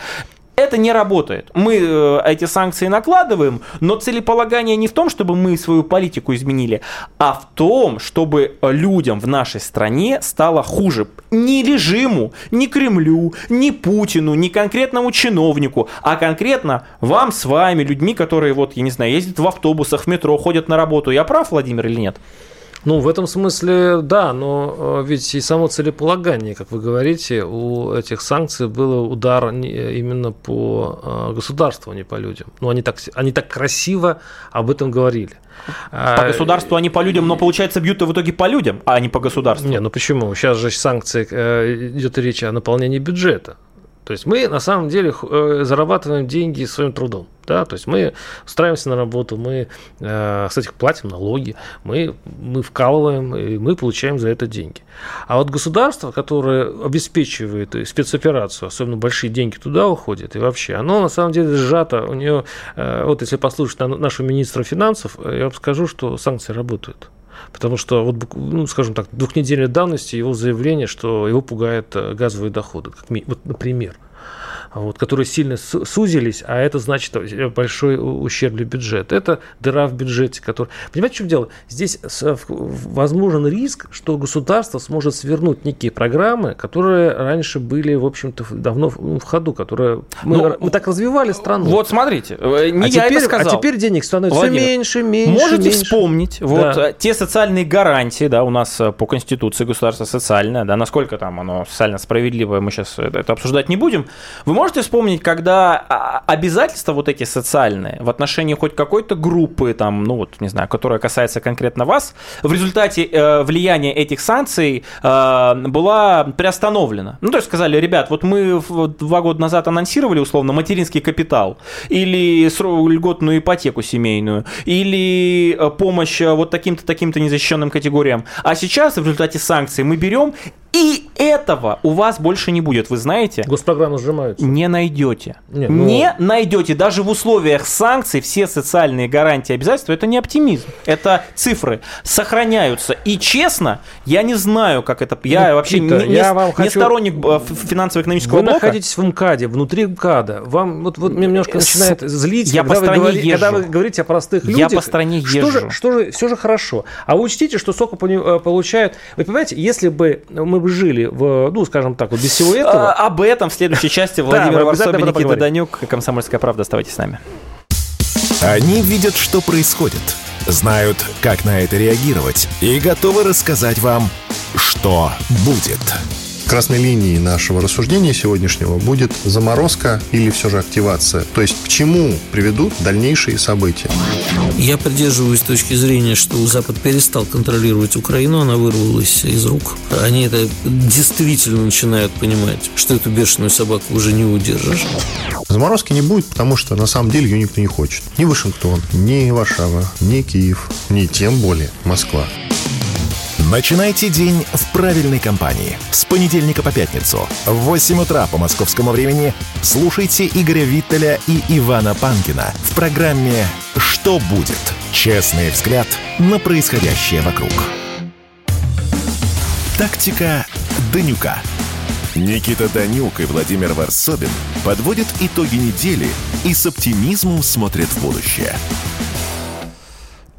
это не работает. Мы э, эти санкции накладываем, но целеполагание не в том, чтобы мы свою политику изменили, а в том, чтобы людям в нашей стране стало хуже. Ни режиму, ни Кремлю, ни Путину, ни конкретному чиновнику, а конкретно вам с вами, людьми, которые, вот, я не знаю, ездят в автобусах, в метро, ходят на работу. Я прав, Владимир, или нет? Ну, в этом смысле, да, но э, ведь и само целеполагание, как вы говорите, у этих санкций было удар именно по э, государству, а не по людям. Ну, они так, они так красиво об этом говорили. По государству они по людям, но получается бьют в итоге по людям, а не по государству. Не, ну почему? Сейчас же санкции э, идет речь о наполнении бюджета. То есть мы на самом деле зарабатываем деньги своим трудом. Да? То есть мы устраиваемся на работу, мы, э, кстати, платим налоги, мы, мы вкалываем, и мы получаем за это деньги. А вот государство, которое обеспечивает спецоперацию, особенно большие деньги туда уходят, и вообще, оно на самом деле сжато. У нее, э, вот если послушать нашего министра финансов, я вам скажу, что санкции работают. Потому что, вот, ну, скажем так, двухнедельной давности его заявление, что его пугают э, газовые доходы, как, вот, например. Вот, которые сильно сузились, а это значит большой ущерб для бюджета. Это дыра в бюджете, который... Понимаете, в чем дело? Здесь возможен риск, что государство сможет свернуть некие программы, которые раньше были, в общем-то, давно в ходу, которые... Мы, ну, мы так развивали страну. Вот смотрите, э, не а я теперь, это сказал. А теперь денег становится Владимир, все меньше, меньше, Можете меньше. вспомнить да. вот э, те социальные гарантии, да, у нас э, по Конституции государство социальное, да, насколько там оно социально справедливое, мы сейчас это обсуждать не будем. Вы можете вспомнить, когда а, обязательства вот эти социальные в отношении хоть какой-то группы, там, ну вот, не знаю, которая касается конкретно вас, в результате э, влияния этих санкций э, была приостановлена. Ну, то есть сказали, ребят, вот мы два года назад анонсировали условно материнский капитал или льготную ипотеку семейную, или э, помощь э, вот таким-то, таким-то незащищенным категориям. А сейчас в результате санкций мы берем и этого у вас больше не будет, вы знаете? Госпрограммы сжимаются. Не найдете. Не, ну... не найдете. Даже в условиях санкций все социальные гарантии обязательства это не оптимизм. Это цифры. Сохраняются. И честно, я не знаю, как это. Я ну, вообще не, я вам не хочу... сторонник э, финансово-экономического вы блока. Вы находитесь в МКАДе, внутри МКАДа. Вам вот, вот немножко начинает злить, я когда, по вы говори, езжу. когда вы говорите о простых людях. Я по стране езжу. Что же, что же, все же хорошо. А вы учтите, что сколько э, получают. Вы понимаете, если бы мы бы жили в, ну, скажем так, вот без всего этого. А, об этом в следующей части Владимир Варсобин, Никита Данюк, Комсомольская правда. Оставайтесь с нами. Они видят, что происходит, знают, как на это реагировать и готовы рассказать вам, что будет. Красной линией нашего рассуждения сегодняшнего будет заморозка или все же активация. То есть к чему приведут дальнейшие события. Я придерживаюсь точки зрения, что Запад перестал контролировать Украину, она вырвалась из рук. Они это действительно начинают понимать, что эту бешеную собаку уже не удержишь. Заморозки не будет, потому что на самом деле ее никто не хочет. Ни Вашингтон, ни Варшава, ни Киев, ни тем более Москва. Начинайте день в правильной компании. С понедельника по пятницу в 8 утра по московскому времени слушайте Игоря Виттеля и Ивана Панкина в программе «Что будет?» Честный взгляд на происходящее вокруг. Тактика Данюка. Никита Данюк и Владимир Варсобин подводят итоги недели и с оптимизмом смотрят в будущее.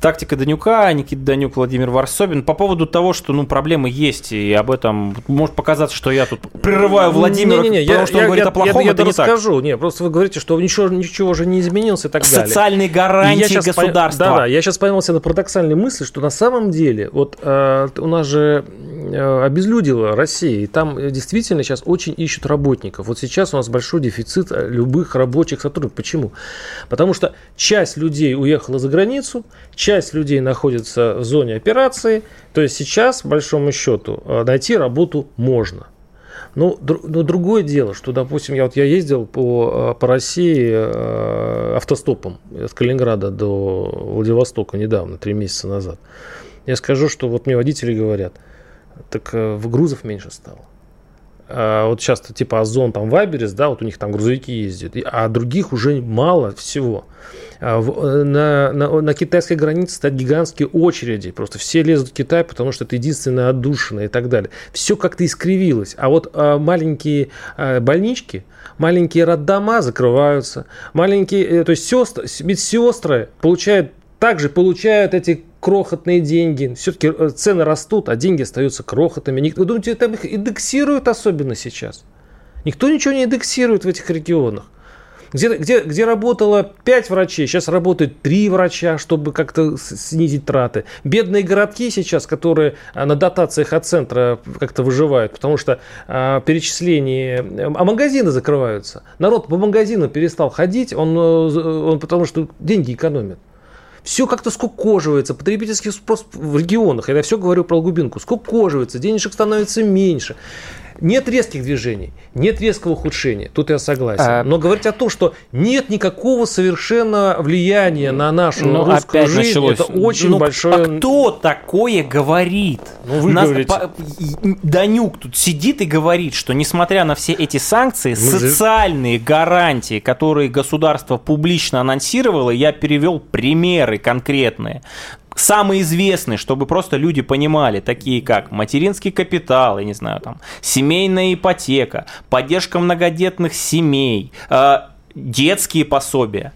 Тактика Данюка, Никита Данюк, Владимир Варсобин. По поводу того, что ну, проблемы есть, и об этом может показаться, что я тут прерываю Владимира, не, не, не, потому я, что он я, говорит я, о плохом, я, это я не расскажу. Так. Нет, просто вы говорите, что ничего, ничего же не изменилось и так далее. Социальные гарантии государства. По... Да, да, я сейчас поймал себе на парадоксальной мысли, что на самом деле, вот э, у нас же э, обезлюдила Россия, и там действительно сейчас очень ищут работников. Вот сейчас у нас большой дефицит э, любых рабочих сотрудников. Почему? Потому что часть людей уехала за границу, часть часть людей находится в зоне операции, то есть сейчас, большому счету, э, найти работу можно. Ну, но другое дело, что, допустим, я вот я ездил по, э, по России э, автостопом от Калининграда до Владивостока недавно, три месяца назад. Я скажу, что вот мне водители говорят, так в грузов меньше стало. А вот часто типа Озон, там Вайберис, да, вот у них там грузовики ездят, а других уже мало всего. А э, на, на, на китайской границе стоят гигантские очереди. Просто все лезут в Китай, потому что это единственная отдушина и так далее. Все как-то искривилось. А вот а, маленькие больнички, маленькие роддома закрываются. Маленькие, э, то есть сестры, медсестры получают также получают эти крохотные деньги. Все-таки э, цены растут, а деньги остаются крохотными. Вы думаете, там их индексируют особенно сейчас? Никто ничего не индексирует в этих регионах где, где, где работало 5 врачей, сейчас работает 3 врача, чтобы как-то снизить траты. Бедные городки сейчас, которые а, на дотациях от центра как-то выживают, потому что а, перечисления, а магазины закрываются. Народ по магазинам перестал ходить, он, э, он потому что деньги экономит все как-то скукоживается, потребительский спрос в регионах, я все говорю про глубинку, скукоживается, денежек становится меньше. Нет резких движений, нет резкого ухудшения, тут я согласен. А... Но говорить о том, что нет никакого совершенно влияния на нашу ну, русскую жизнь, началось. это очень ну, большое... А кто такое говорит? Ну, вы Нас... говорите. По... Данюк тут сидит и говорит, что несмотря на все эти санкции, Мы... социальные гарантии, которые государство публично анонсировало, я перевел примеры конкретные самые известные, чтобы просто люди понимали, такие как материнский капитал, я не знаю, там, семейная ипотека, поддержка многодетных семей, э, детские пособия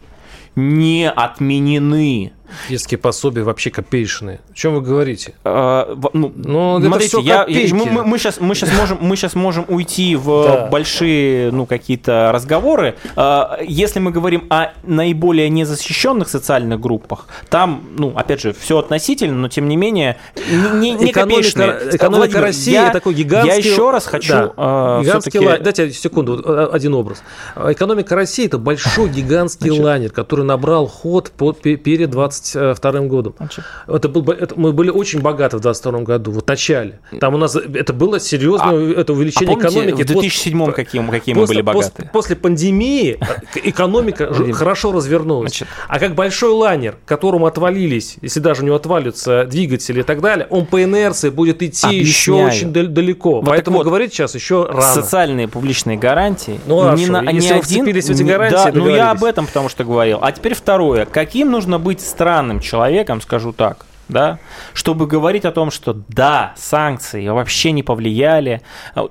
не отменены. Детские пособия вообще копеечные. О чем вы говорите? А, ну, ну, смотрите, я, я, мы, мы, сейчас, мы, сейчас можем, мы сейчас можем уйти в да. большие ну, какие-то разговоры. А, если мы говорим о наиболее незащищенных социальных группах, там, ну, опять же, все относительно, но тем не менее, не, не экономика, экономика Владимир, России я, такой гигантский... Я еще раз хочу... Да, а, гигантский лайнер. Дайте секунду, один образ. Экономика России – это большой гигантский Значит, лайнер, который набрал ход перед 20 22 годом. Это был, это, мы были очень богаты в 22 году, вот в начале. Там у нас это было серьезное а, это увеличение а помните, экономики. в 2007 после, какие, какие мы были богаты? После, после пандемии экономика хорошо развернулась. А как большой лайнер, которому отвалились, если даже не отвалятся двигатели и так далее, он по инерции будет идти еще очень далеко. Поэтому говорить сейчас еще рано. Социальные публичные гарантии. Ну, не на, если не один, в эти гарантии, да, ну я об этом потому что говорил. А теперь второе. Каким нужно быть странным человеком, скажу так, да, чтобы говорить о том, что да, санкции вообще не повлияли.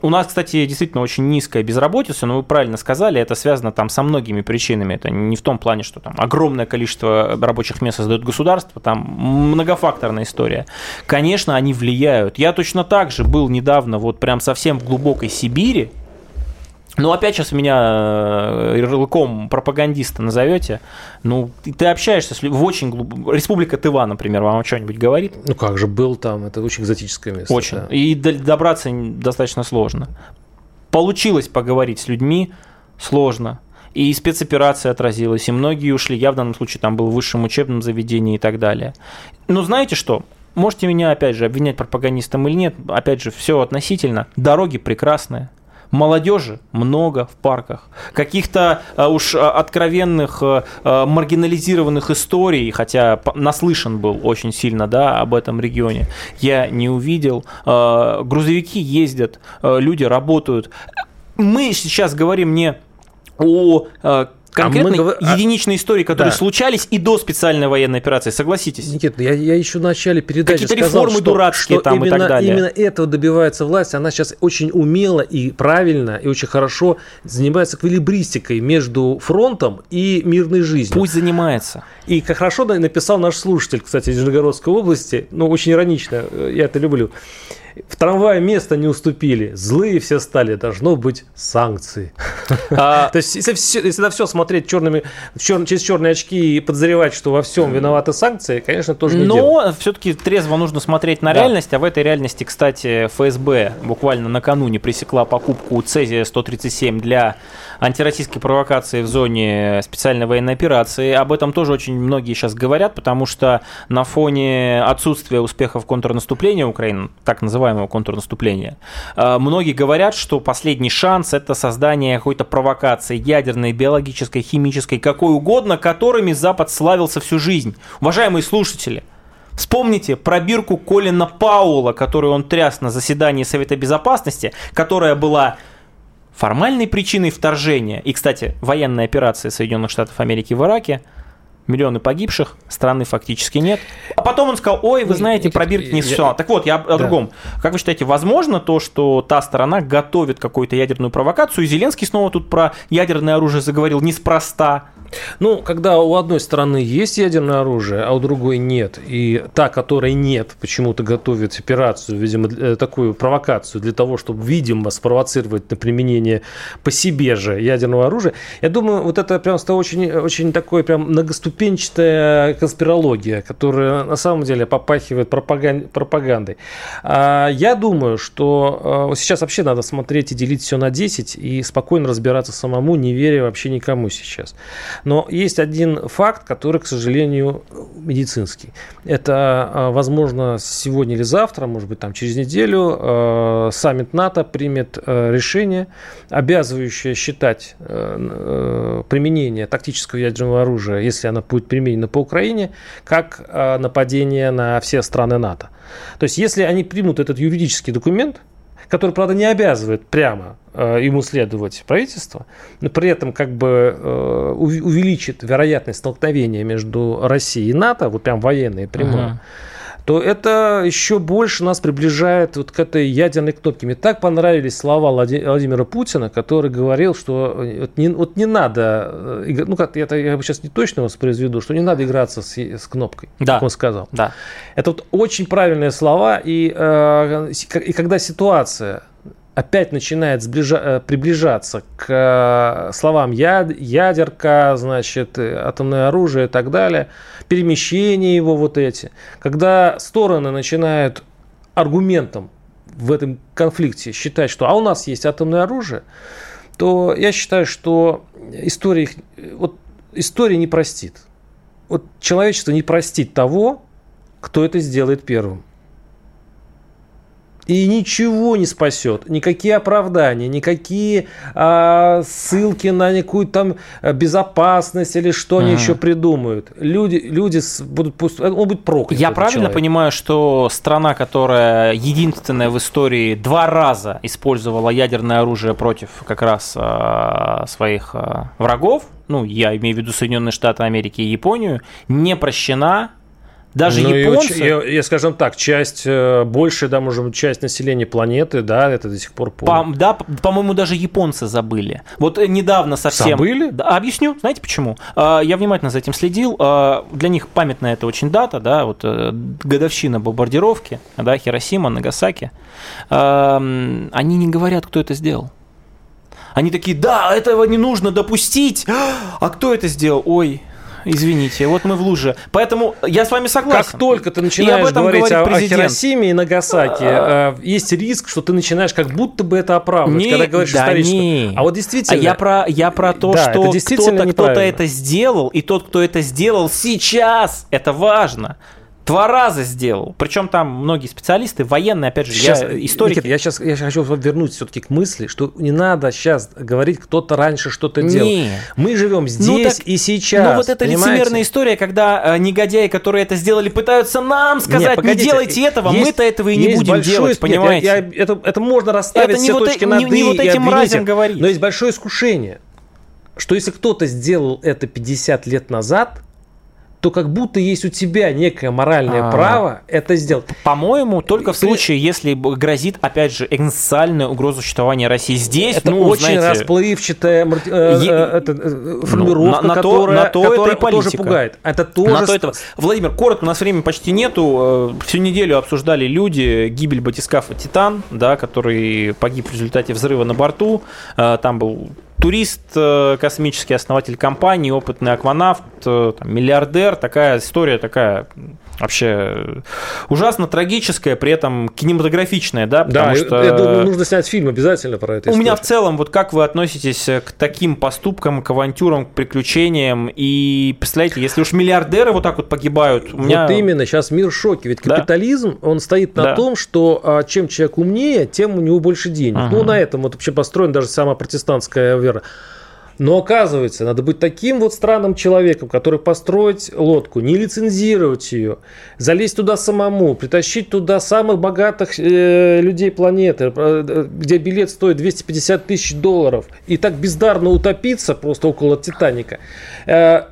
У нас, кстати, действительно очень низкая безработица, но вы правильно сказали, это связано там со многими причинами. Это не в том плане, что там огромное количество рабочих мест создает государство, там многофакторная история. Конечно, они влияют. Я точно так же был недавно вот прям совсем в глубокой Сибири, ну, опять сейчас меня э, ярлыком пропагандиста назовете. Ну, ты общаешься с в очень глуб... Республика Тыва, например, вам что-нибудь говорит? Ну, как же, был там, это очень экзотическое место. Очень. Да. И добраться достаточно сложно. Получилось поговорить с людьми сложно. И спецоперация отразилась, и многие ушли. Я в данном случае там был в высшем учебном заведении и так далее. Но знаете что? Можете меня, опять же, обвинять пропагандистом или нет, опять же, все относительно. Дороги прекрасные Молодежи много в парках. Каких-то а, уж а, откровенных а, маргинализированных историй, хотя наслышан был очень сильно да, об этом регионе, я не увидел. Грузовики ездят, люди работают. Мы сейчас говорим не о конкретно а мы... единичные истории, которые да. случались и до специальной военной операции, согласитесь? Никита, я, я еще в начале передачи Какие-то сказал, реформы что, дурацкие что там именно, и так далее. Именно этого добивается власть, она сейчас очень умело и правильно, и очень хорошо занимается квилибристикой между фронтом и мирной жизнью. Пусть занимается. И как хорошо написал наш слушатель, кстати, из Нижегородской области, ну, очень иронично, я это люблю. В трамвае место не уступили. Злые все стали. Должно быть санкции. А... То есть, если, все, если на все смотреть черными, чер, через черные очки и подозревать, что во всем виноваты санкции, конечно, тоже не Но все-таки трезво нужно смотреть на да. реальность. А в этой реальности, кстати, ФСБ буквально накануне пресекла покупку Цезия-137 для антироссийской провокации в зоне специальной военной операции. Об этом тоже очень многие сейчас говорят, потому что на фоне отсутствия успехов контрнаступления Украины, так называемого контрнаступления, э, многие говорят, что последний шанс – это создание какой-то провокации ядерной, биологической, химической, какой угодно, которыми Запад славился всю жизнь. Уважаемые слушатели, Вспомните пробирку Колина Паула, которую он тряс на заседании Совета Безопасности, которая была формальной причиной вторжения, и, кстати, военной операции Соединенных Штатов Америки в Ираке, миллионы погибших, страны фактически нет. А потом он сказал, ой, вы знаете, пробирки не все. Так вот, я о да. другом. Как вы считаете, возможно то, что та сторона готовит какую-то ядерную провокацию, и Зеленский снова тут про ядерное оружие заговорил неспроста? Ну, когда у одной стороны есть ядерное оружие, а у другой нет, и та, которой нет, почему-то готовит операцию, видимо, э, такую провокацию для того, чтобы, видимо, спровоцировать на применение по себе же ядерного оружия, я думаю, вот это прям очень, очень такой прям многоступенчатая конспирология, которая на самом деле попахивает пропагандой. А я думаю, что э, сейчас вообще надо смотреть и делить все на 10 и спокойно разбираться самому, не веря вообще никому сейчас. Но есть один факт, который, к сожалению, медицинский. Это, а, возможно, сегодня или завтра, может быть, там через неделю а, саммит НАТО примет а, решение, обязывающее считать применение тактического ядерного оружия, если оно будет применено по Украине, как нападение на все страны НАТО. То есть, если они примут этот юридический документ, который, правда, не обязывает прямо э, ему следовать правительство, но при этом как бы э, увеличит вероятность столкновения между Россией и НАТО, вот прям военные прямое, uh-huh то это еще больше нас приближает вот к этой ядерной кнопке. Мне так понравились слова Владимира Путина, который говорил, что э, вот не, вот не надо, э, ну как это я сейчас не точно воспроизведу, что не надо играться с, с кнопкой, да. как он сказал. Да. Это вот очень правильные слова, и, э, и когда ситуация опять начинает сближа, э, приближаться к э, словам яд, ядерка, значит, э, атомное оружие и так далее, перемещение его вот эти, когда стороны начинают аргументом в этом конфликте считать, что а у нас есть атомное оружие, то я считаю, что история, вот, история не простит. Вот человечество не простит того, кто это сделает первым. И ничего не спасет, никакие оправдания, никакие а, ссылки на некую там а, безопасность или что они еще придумают. Люди, люди будут пусть, он будет проклят. Я правильно человек. понимаю, что страна, которая единственная в истории два раза использовала ядерное оружие против как раз а, своих а, врагов, ну я имею в виду Соединенные Штаты Америки и Японию, не прощена даже ну, японцы... Я, я, скажем так, часть, э, большая, да, может быть, часть населения планеты, да, это до сих пор помню. По, да, по-моему, даже японцы забыли. Вот э, недавно совсем... Забыли? Да, объясню, знаете почему? А, я внимательно за этим следил. Для них памятная это очень дата, да, вот э, годовщина бомбардировки, да, Хиросима, Нагасаки. А, они не говорят, кто это сделал. Они такие, да, этого не нужно допустить. А кто это сделал? Ой, извините, вот мы в луже. Поэтому я с вами согласен. Как только ты начинаешь говорить о, о Хиросиме и Нагасаки, э, есть риск, что ты начинаешь как будто бы это оправдывать, не, когда говоришь да исторически. Не. А вот действительно... А я про, я про то, да, что кто-то кто это сделал, и тот, кто это сделал сейчас, это важно. Два раза сделал. Причем там многие специалисты, военные, опять же, сейчас, я историк. Никита, я сейчас я хочу вернуть все-таки к мысли, что не надо сейчас говорить, кто-то раньше что-то делал. Мы живем ну здесь ну, так, и сейчас. Ну вот это понимаете? лицемерная история, когда э, негодяи, которые это сделали, пытаются нам сказать, Нет, погодите, не делайте этого, мы-то этого и не будем большой, делать, понимаете? Нет, я, я, это, это можно расставить это все вот точки э, над не, не вот этим мразям говорить. Но есть большое искушение, что если кто-то сделал это 50 лет назад, то как будто есть у тебя некое моральное А-а-а. право это сделать. По-моему, только в случае, если грозит, опять же, экзистенциальная угроза существования России. Здесь, это ну, очень знаете, расплывчатая э, э, э, формулировка, на, на которая, на то которая это тоже пугает. Это тоже... На то это... Владимир, коротко, у нас времени почти нету. Всю неделю обсуждали люди гибель батискафа «Титан», да, который погиб в результате взрыва на борту. Там был турист, э, космический основатель компании, опытный акванавт, э, там, миллиардер, такая история такая вообще ужасно трагическая, при этом кинематографичная, да, потому да, что... я думаю, нужно снять фильм обязательно про это. У меня в целом, вот как вы относитесь к таким поступкам, к авантюрам, к приключениям, и представляете, если уж миллиардеры вот так вот погибают, у меня... Вот именно, сейчас мир в шоке, ведь капитализм, да? он стоит на да. том, что а, чем человек умнее, тем у него больше денег. Ага. Ну, на этом вот вообще построена даже сама протестантская вера. Но оказывается, надо быть таким вот странным человеком, который построить лодку, не лицензировать ее, залезть туда самому, притащить туда самых богатых э, людей планеты, э, где билет стоит 250 тысяч долларов, и так бездарно утопиться просто около Титаника. Э,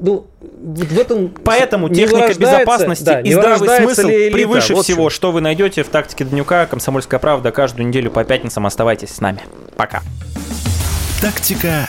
ну, в этом Поэтому техника безопасности да, и здравый смысл превыше вот всего, что вы найдете в тактике Днюка. Комсомольская правда каждую неделю по пятницам. Оставайтесь с нами. Пока. Тактика